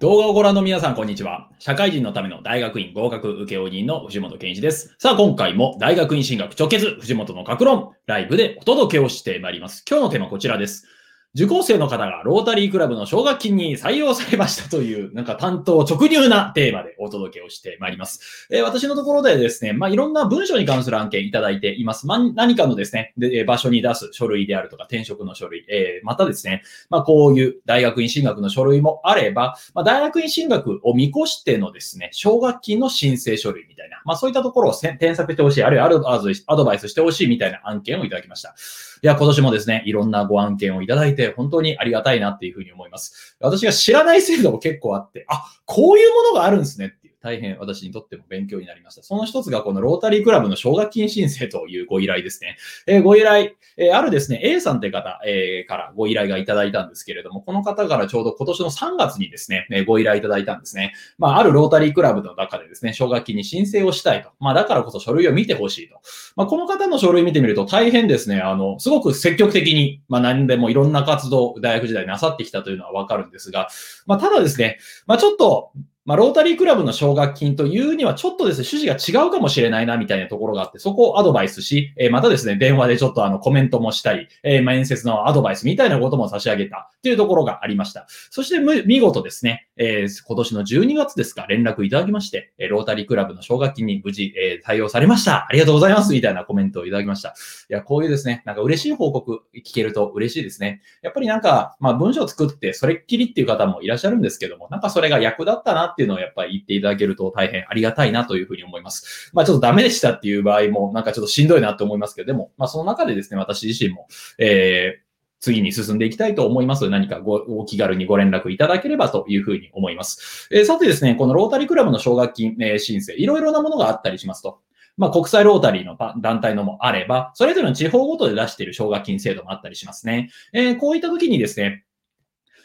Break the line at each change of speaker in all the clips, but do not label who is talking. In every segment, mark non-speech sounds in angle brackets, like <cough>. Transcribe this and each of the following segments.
動画をご覧の皆さん、こんにちは。社会人のための大学院合格受け負人の藤本健一です。さあ、今回も大学院進学直結、藤本の格論、ライブでお届けをしてまいります。今日のテーマはこちらです。受講生の方がロータリークラブの奨学金に採用されましたという、なんか担当直入なテーマでお届けをしてまいります。えー、私のところでですね、まあ、いろんな文章に関する案件いただいています。まあ、何かのですねで、場所に出す書類であるとか、転職の書類、えー、またですね、まあ、こういう大学院進学の書類もあれば、まあ、大学院進学を見越してのですね、奨学金の申請書類みたいな、まあ、そういったところを添削してほしい、あるいはアドバイスしてほしいみたいな案件をいただきました。いや、今年もですね、いろんなご案件をいただいて、本当にありがたいなっていうふうに思います。私が知らない制度も結構あって、あ、こういうものがあるんですね、大変私にとっても勉強になりました。その一つがこのロータリークラブの奨学金申請というご依頼ですね。えー、ご依頼、えー、あるですね、A さんって方、えー、からご依頼がいただいたんですけれども、この方からちょうど今年の3月にですね、えご依頼いただいたんですね。まあ、あるロータリークラブの中でですね、奨学金に申請をしたいと。まあ、だからこそ書類を見てほしいと。まあ、この方の書類見てみると大変ですね、あの、すごく積極的に、まあ、何でもいろんな活動、大学時代なさってきたというのはわかるんですが、まあ、ただですね、まあ、ちょっと、まあ、ロータリークラブの奨学金というにはちょっとですね、趣旨が違うかもしれないな、みたいなところがあって、そこをアドバイスし、えー、またですね、電話でちょっとあのコメントもしたり、えー、面接のアドバイスみたいなことも差し上げたっていうところがありました。そして見事ですね、えー、今年の12月ですか、連絡いただきまして、えロータリークラブの奨学金に無事、え対応されました。ありがとうございます。みたいなコメントをいただきました。いや、こういうですね、なんか嬉しい報告聞けると嬉しいですね。やっぱりなんか、まあ文章作ってそれっきりっていう方もいらっしゃるんですけども、なんかそれが役立ったなってっていうのをやっぱり言っていただけると大変ありがたいなというふうに思います。まあちょっとダメでしたっていう場合もなんかちょっとしんどいなと思いますけど、でも、まあその中でですね、私自身も、えー、次に進んでいきたいと思います、何かごお気軽にご連絡いただければというふうに思います。えー、さてですね、このロータリークラブの奨学金、えー、申請、いろいろなものがあったりしますと。まあ、国際ロータリーの団体のもあれば、それぞれの地方ごとで出している奨学金制度もあったりしますね。えー、こういった時にですね、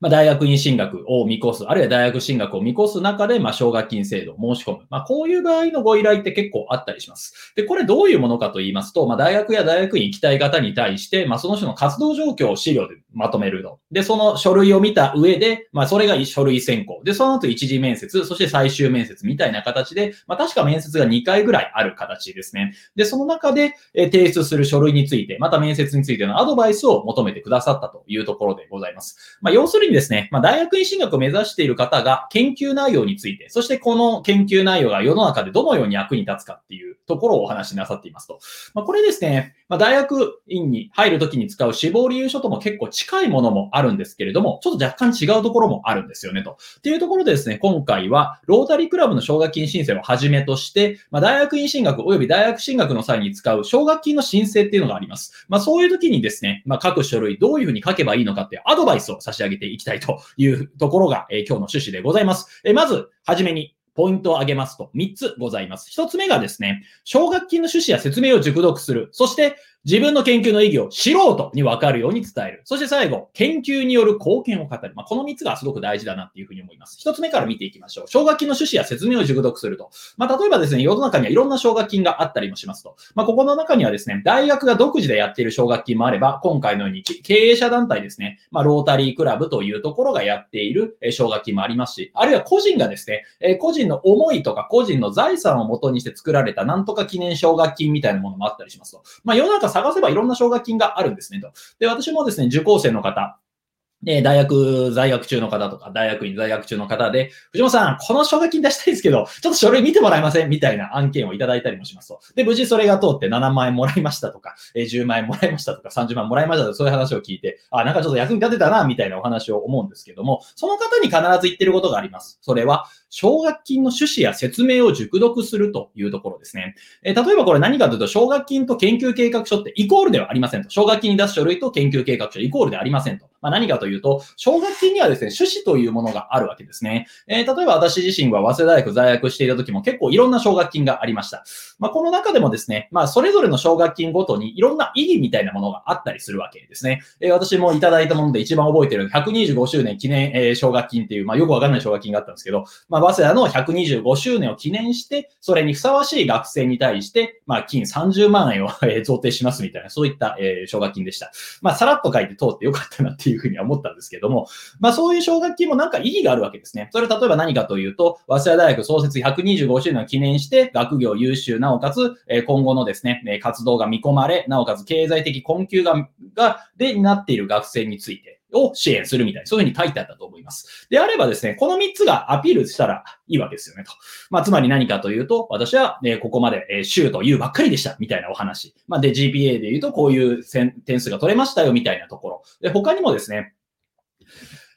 まあ、大学院進学を見越す、あるいは大学進学を見越す中で、まあ、奨学金制度を申し込む。まあ、こういう場合のご依頼って結構あったりします。で、これどういうものかと言いますと、まあ、大学や大学院行きたい方に対して、まあ、その人の活動状況を資料でまとめると。で、その書類を見た上で、まあ、それが書類選考。で、その後一次面接、そして最終面接みたいな形で、まあ、確か面接が2回ぐらいある形ですね。で、その中で、え提出する書類について、また面接についてのアドバイスを求めてくださったというところでございます。まあ、要するにですね、まあ、大学学院進学を目指している方が研究内容について、そしてこの研究内容が世の中でどのように役に立つかっていうところをお話しなさっていますと。まあ、これですね、まあ、大学院に入るときに使う志望理由書とも結構近いものもあるんですけれども、ちょっと若干違うところもあるんですよねと。っていうところでですね、今回はロータリークラブの奨学金申請をはじめとして、まあ、大学院進学及び大学進学の際に使う奨学金の申請っていうのがあります。まあ、そういう時にですね、まあ、各書類どういうふうに書けばいいのかっていうアドバイスを差し上げていきたいというところが、えー、今日の趣旨でございます。えー、まず、はじめに、ポイントを挙げますと3つございます。1つ目がですね、奨学金の趣旨や説明を熟読する。そして、自分の研究の意義を素人に分かるように伝える。そして最後、研究による貢献を語る。まあ、この3つがすごく大事だなっていうふうに思います。1つ目から見ていきましょう。奨学金の趣旨や説明を熟読すると。まあ、例えばですね、世の中にはいろんな奨学金があったりもしますと。まあ、ここの中にはですね、大学が独自でやっている奨学金もあれば、今回のように経営者団体ですね、まあ、ロータリークラブというところがやっている奨学金もありますし、あるいは個人がですね、個人の思いとか個人の財産をもとにして作られたなんとか記念奨学金みたいなものもあったりしますと。まあ、世の中探せばいろんな奨学金があるんですねと。で、私もですね、受講生の方、で、大学在学中の方とか、大学院在学中の方で、藤本さん、この奨学金出したいですけど、ちょっと書類見てもらえませんみたいな案件をいただいたりもしますと。で、無事それが通って7万円もらいましたとか、え10万円もらいましたとか、30万もらいましたとか、そういう話を聞いて、あ、なんかちょっと役に立てたな、みたいなお話を思うんですけども、その方に必ず言ってることがあります。それは、奨学金の趣旨や説明を熟読するというところですね。え例えばこれ何かというと、奨学金と研究計画書ってイコールではありませんと。奨学金に出す書類と研究計画書イコールではありませんと。まあ、何かというと、奨学金にはですね、趣旨というものがあるわけですね。えー、例えば私自身は早稲田大学在学していた時も結構いろんな奨学金がありました。まあ、この中でもですね、まあ、それぞれの奨学金ごとにいろんな意義みたいなものがあったりするわけですね。えー、私もいただいたもので一番覚えてる125周年記念、えー、奨学金っていう、まあ、よくわかんない奨学金があったんですけど、ままあ、早稲田の125周年を記念して、それにふさわしい学生に対して、まあ、金30万円を <laughs> 贈呈しますみたいな、そういった、えー、奨学金でした。まあ、さらっと書いて通ってよかったなっていうふうには思ったんですけども、まあ、そういう奨学金もなんか意義があるわけですね。それ例えば何かというと、早稲田大学創設125周年を記念して、学業優秀、なおかつ、え、今後のですね、活動が見込まれ、なおかつ経済的困窮が、が、で、になっている学生について、を支援するみたいな、そういうふうに書いてあったと思います。であればですね、この3つがアピールしたらいいわけですよね、と。まあ、つまり何かというと、私は、え、ここまで、えー、週というばっかりでした、みたいなお話。まあ、で、GPA で言うと、こういう点数が取れましたよ、みたいなところ。で、他にもですね、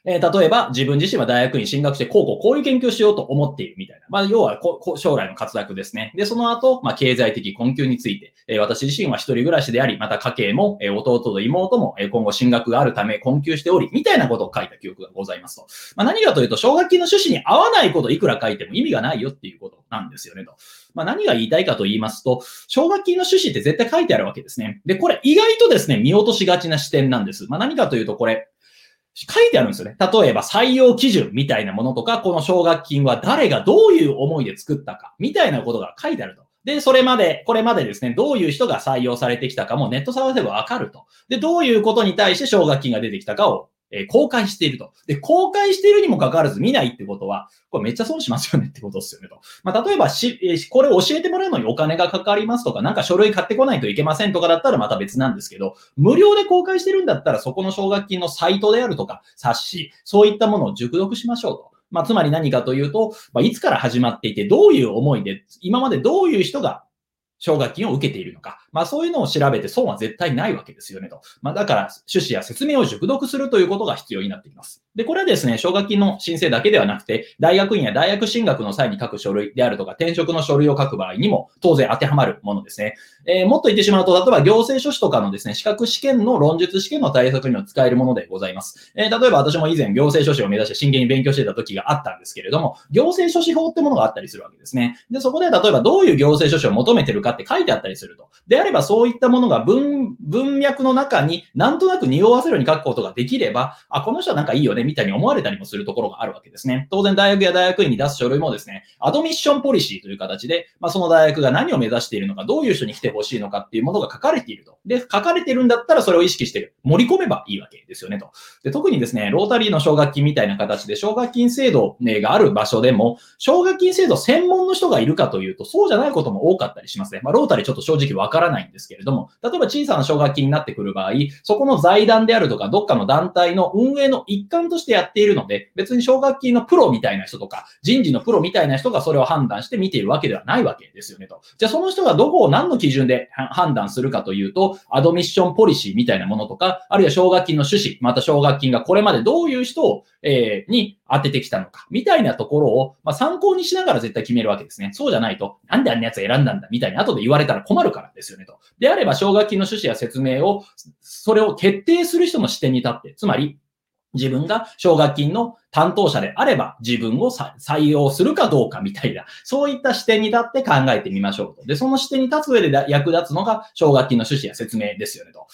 えー、例えば自分自身は大学に進学して、こうこうこういう研究をしようと思っているみたいな。まあ、要はこ将来の活躍ですね。で、その後、まあ、経済的困窮について、えー、私自身は一人暮らしであり、また家計も、えー、弟と妹も、え、今後進学があるため困窮しており、みたいなことを書いた記憶がございますと。まあ、何かというと、奨学金の趣旨に合わないこといくら書いても意味がないよっていうことなんですよねと。まあ、何が言いたいかと言いますと、奨学金の趣旨って絶対書いてあるわけですね。で、これ意外とですね、見落としがちな視点なんです。まあ、何かというと、これ、書いてあるんですよね。例えば採用基準みたいなものとか、この奨学金は誰がどういう思いで作ったか、みたいなことが書いてあると。で、それまで、これまでですね、どういう人が採用されてきたかもネット探せばわかると。で、どういうことに対して奨学金が出てきたかをえ公開していると。で、公開しているにもかかわらず見ないってことは、これめっちゃ損しますよねってことですよねと。まあ、例えばし、えこれ教えてもらうのにお金がかかりますとか、なんか書類買ってこないといけませんとかだったらまた別なんですけど、無料で公開してるんだったらそこの奨学金のサイトであるとか、冊子、そういったものを熟読しましょうと。まあ、つまり何かというと、まあ、いつから始まっていて、どういう思いで、今までどういう人が奨学金を受けているのか。まあそういうのを調べて損は絶対ないわけですよねと。まあだから趣旨や説明を熟読するということが必要になってきます。で、これはですね、奨学金の申請だけではなくて、大学院や大学進学の際に書く書類であるとか、転職の書類を書く場合にも当然当てはまるものですね。えー、もっと言ってしまうと、例えば行政書士とかのですね、資格試験の論述試験の対策にも使えるものでございます。えー、例えば私も以前行政書士を目指して真剣に勉強してた時があったんですけれども、行政書士法ってものがあったりするわけですね。で、そこで例えばどういう行政書士を求めてるかって書いてあったりすると。であればそういったものが文、文脈の中になんとなく匂わせるように書くことができれば、あ、この人はなんかいいよね、みたいに思われたりもするところがあるわけですね。当然大学や大学院に出す書類もですね、アドミッションポリシーという形で、まあ、その大学が何を目指しているのか、どういう人に来てほしいのかっていうものが書かれていると。で、書かれてるんだったらそれを意識して盛り込めばいいわけですよねと。で、特にですね、ロータリーの奨学金みたいな形で奨学金制度、ね、がある場所でも、奨学金制度専門の人がいるかというと、そうじゃないことも多かったりしますね。まあ、ロータリーちょっと正直わからないんですけれども、例えば小さな奨学金になってくる場合、そこの財団であるとか、どっかの団体の運営の一環としてやっているので、別に奨学金のプロみたいな人とか、人事のプロみたいな人がそれを判断して見ているわけではないわけですよねと。じゃあその人がどこを何の基準で判断するかというと、アドミッションポリシーみたいなものとか、あるいは奨学金の趣旨、また奨学金がこれまでどういう人を、えー、に当ててきたのか、みたいなところを、まあ、参考にしながら絶対決めるわけですね。そうじゃないと、なんであんなやつ選んだんだ、みたいに後で言われたら困るからですよねと。であれば、奨学金の趣旨や説明を、それを決定する人の視点に立って、つまり、自分が奨学金の担当者であれば自分を採用するかどうかみたいな、そういった視点に立って考えてみましょうと。で、その視点に立つ上で役立つのが奨学金の趣旨や説明ですよねと。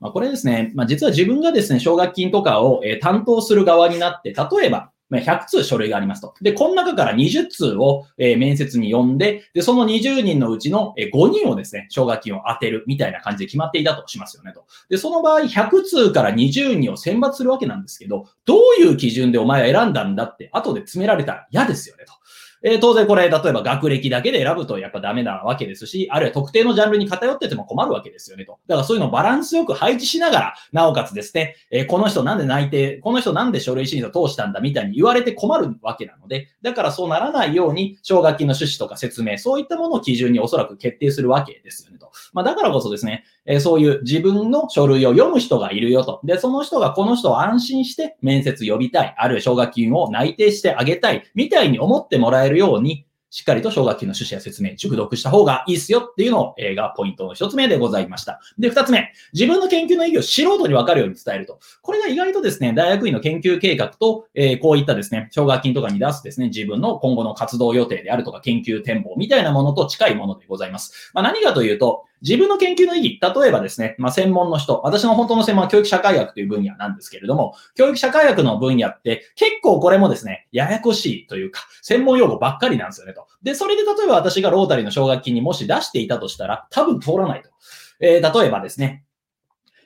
まあ、これですね、まあ、実は自分がですね、奨学金とかを、担当する側になって、例えば、100通書類がありますと。で、この中から20通を、え面接に呼んで、で、その20人のうちの、え5人をですね、奨学金を当てるみたいな感じで決まっていたとしますよねと。で、その場合100通から20人を選抜するわけなんですけど、どういう基準でお前は選んだんだって後で詰められたら嫌ですよねと。えー、当然これ、例えば学歴だけで選ぶとやっぱダメなわけですし、あるいは特定のジャンルに偏ってても困るわけですよねと。だからそういうのをバランスよく配置しながら、なおかつですね、えー、この人なんで内定、この人なんで書類審査通したんだみたいに言われて困るわけなので、だからそうならないように、奨学金の趣旨とか説明、そういったものを基準におそらく決定するわけですよねと。まあだからこそですね、え、そういう自分の書類を読む人がいるよと。で、その人がこの人を安心して面接呼びたい、あるいは奨学金を内定してあげたい、みたいに思ってもらえるように、しっかりと奨学金の趣旨や説明、熟読した方がいいっすよっていうのを、えー、がポイントの一つ目でございました。で、二つ目、自分の研究の意義を素人にわかるように伝えると。これが意外とですね、大学院の研究計画と、えー、こういったですね、奨学金とかに出すですね、自分の今後の活動予定であるとか研究展望みたいなものと近いものでございます。まあ、何かというと、自分の研究の意義、例えばですね、まあ、専門の人、私の本当の専門は教育社会学という分野なんですけれども、教育社会学の分野って結構これもですね、ややこしいというか、専門用語ばっかりなんですよねと。で、それで例えば私がロータリーの奨学金にもし出していたとしたら、多分通らないと。えー、例えばですね、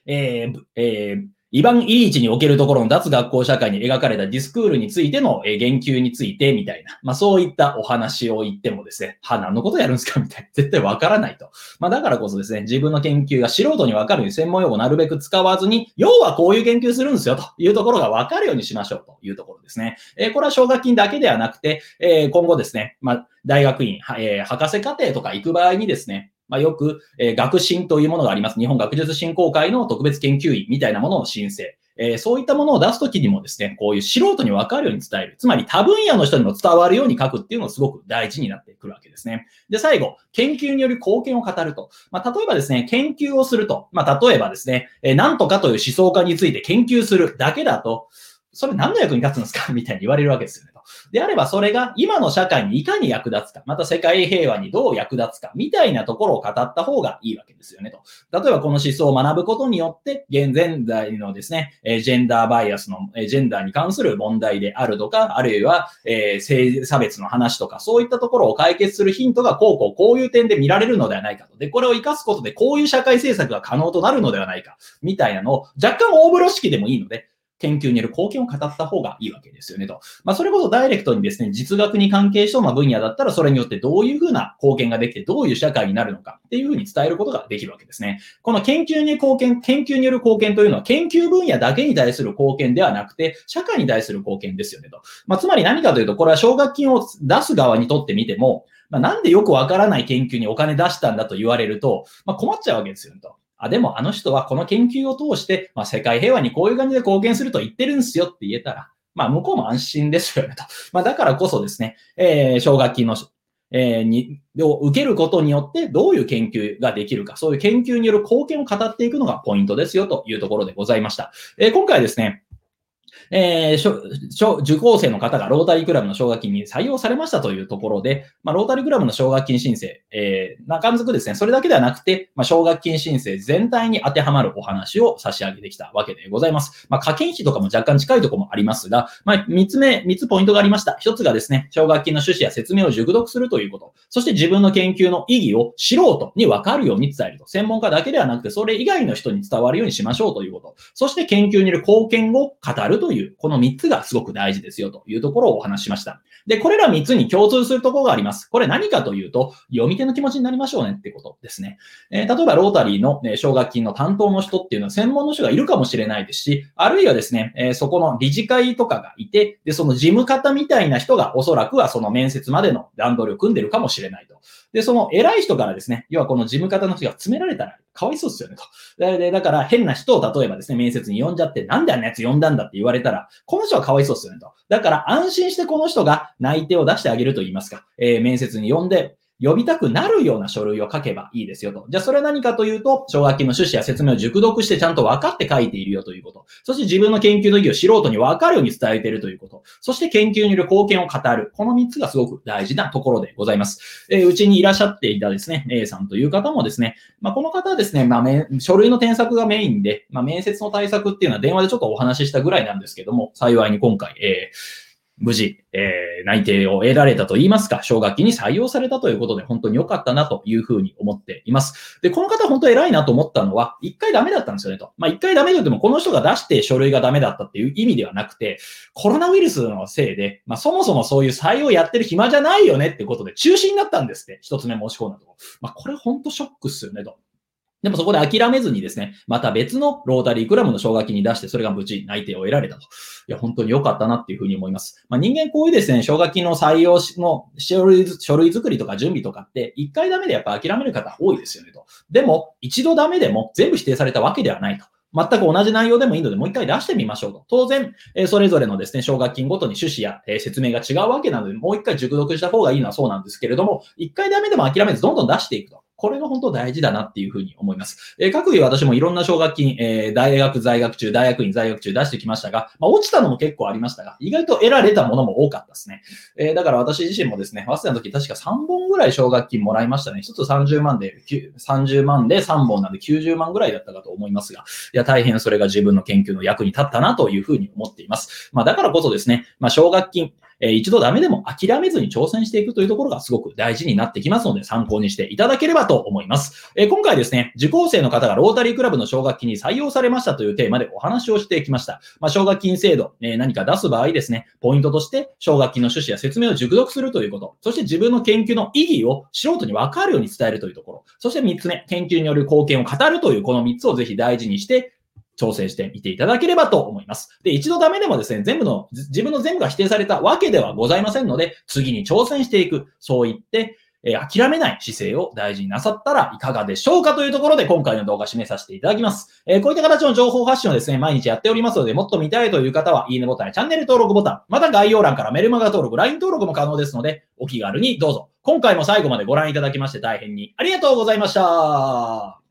えー、えー、イバン・イリーチにおけるところの脱学校社会に描かれたディスクールについての言及についてみたいな、まあそういったお話を言ってもですね、は、何のことやるんですか？みたいな、絶対わからないと。まあだからこそですね、自分の研究が素人にわかるように専門用語をなるべく使わずに、要はこういう研究するんですよというところがわかるようにしましょうというところですね。えー、これは奨学金だけではなくて、えー、今後ですね、まあ大学院、えー、博士課程とか行く場合にですね、まあ、よく、えー、学進というものがあります。日本学術振興会の特別研究員みたいなものの申請。えー、そういったものを出すときにもですね、こういう素人に分かるように伝える。つまり多分野の人にも伝わるように書くっていうのがすごく大事になってくるわけですね。で、最後、研究による貢献を語ると。まあ、例えばですね、研究をすると。まあ、例えばですね、えー、なんとかという思想家について研究するだけだと、それ何の役に立つんですか？みたいに言われるわけです。であれば、それが今の社会にいかに役立つか、また世界平和にどう役立つか、みたいなところを語った方がいいわけですよねと。例えば、この思想を学ぶことによって、現在のですね、ジェンダーバイアスの、ジェンダーに関する問題であるとか、あるいは、え性差別の話とか、そういったところを解決するヒントが、こうこうこういう点で見られるのではないかと。で、これを活かすことで、こういう社会政策が可能となるのではないか、みたいなのを、若干大風呂敷でもいいので、研究による貢献を語った方がいいわけですよねと。まあ、それこそダイレクトにですね、実学に関係しそうな分野だったら、それによってどういうふうな貢献ができて、どういう社会になるのかっていうふうに伝えることができるわけですね。この研究に貢献、研究による貢献というのは、研究分野だけに対する貢献ではなくて、社会に対する貢献ですよねと。まあ、つまり何かというと、これは奨学金を出す側にとってみても、まあ、なんでよくわからない研究にお金出したんだと言われると、まあ、困っちゃうわけですよねと。あ、でもあの人はこの研究を通して、まあ、世界平和にこういう感じで貢献すると言ってるんですよって言えたら、まあ、向こうも安心ですよねと。<laughs> まあ、だからこそですね、えー、奨学金の、えー、に、を受けることによってどういう研究ができるか、そういう研究による貢献を語っていくのがポイントですよというところでございました。えー、今回ですね、えー、受講生の方がロータリークラブの奨学金に採用されましたというところで、まあ、ロータリークラブの奨学金申請、えー、中づくですね、それだけではなくて、まあ、奨学金申請全体に当てはまるお話を差し上げてきたわけでございます。まあ、課金費とかも若干近いところもありますが、まあ、3つ目、3つポイントがありました。1つがですね、奨学金の趣旨や説明を熟読するということ。そして自分の研究の意義を素人に分かるように伝えると。専門家だけではなくて、それ以外の人に伝わるようにしましょうということ。そして研究による貢献を語るという、いうこの3つがすごく大事ですよというところをお話ししました。で、これら3つに共通するところがあります。これ何かというと、読み手の気持ちになりましょうねってことですね。えー、例えば、ロータリーの、奨学金の担当の人っていうのは専門の人がいるかもしれないですし、あるいはですね、えー、そこの理事会とかがいて、で、その事務方みたいな人がおそらくはその面接までの段取りを組んでるかもしれないと。で、その偉い人からですね、要はこの事務方の人が詰められたらかわいそうですよねと。で、だから変な人を例えばですね、面接に呼んじゃって、なんであんなやつ呼んだんだって言われたら、この人はかわいそうですよねと。だから安心してこの人が内定を出してあげると言いますか、えー、面接に呼んで、呼びたくなるような書類を書けばいいですよと。じゃあそれは何かというと、奨学金の趣旨や説明を熟読してちゃんと分かって書いているよということ。そして自分の研究の意義を素人に分かるように伝えているということ。そして研究による貢献を語る。この3つがすごく大事なところでございます。えー、うちにいらっしゃっていたですね、A さんという方もですね、まあ、この方はですね、まあ、書類の添削がメインで、まあ、面接の対策っていうのは電話でちょっとお話ししたぐらいなんですけども、幸いに今回、えー無事、えー、内定を得られたと言いますか、奨学金に採用されたということで、本当に良かったなというふうに思っています。で、この方本当偉いなと思ったのは、一回ダメだったんですよねと。まあ、一回ダメだっても、この人が出して書類がダメだったっていう意味ではなくて、コロナウイルスのせいで、まあ、そもそもそういう採用やってる暇じゃないよねってことで中止になったんですって。一つ目申し込んだとこ。まあ、これ本当ショックっすよねと。でもそこで諦めずにですね、また別のロータリークラブの奨学金に出して、それが無事内定を得られたと。いや、本当に良かったなっていうふうに思います。まあ、人間こういうですね、奨学金の採用の書類書類作りとか準備とかって、一回ダメでやっぱ諦める方多いですよねと。でも、一度ダメでも全部否定されたわけではないと。全く同じ内容でもいいので、もう一回出してみましょうと。当然、えそれぞれのですね、奨学金ごとに趣旨や、え説明が違うわけなので、もう一回熟読した方がいいのはそうなんですけれども、一回ダメでも諦めずどんどん出していくと。これが本当大事だなっていうふうに思います。えー、各位私もいろんな奨学金、えー、大学在学中、大学院在学中出してきましたが、まあ、落ちたのも結構ありましたが、意外と得られたものも多かったですね。えー、だから私自身もですね、早稲田の時確か3本ぐらい奨学金もらいましたね。1つ30万で、30万で3本なんで90万ぐらいだったかと思いますが、いや、大変それが自分の研究の役に立ったなというふうに思っています。まあ、だからこそですね、まあ、奨学金、え一度ダメでも諦めずに挑戦していくというところがすごく大事になってきますので、参考にしていただければと思います。え今回ですね、受講生の方がロータリークラブの奨学金に採用されましたというテーマでお話をしてきました。まあ、奨学金制度、え何か出す場合ですね、ポイントとして奨学金の趣旨や説明を熟読するということ、そして自分の研究の意義を素人に分かるように伝えるというところ、そして3つ目、研究による貢献を語るというこの3つをぜひ大事にして調整してみていただければと思います。で、一度ダメでもですね、全部の、自分の全部が否定されたわけではございませんので、次に挑戦していく、そう言って、えー、諦めない姿勢を大事になさったらいかがでしょうかというところで今回の動画締めさせていただきます。えー、こういった形の情報発信をですね、毎日やっておりますので、もっと見たいという方は、いいねボタンやチャンネル登録ボタン、また概要欄からメルマガ登録、LINE 登録も可能ですので、お気軽にどうぞ。今回も最後までご覧いただきまして大変にありがとうございました。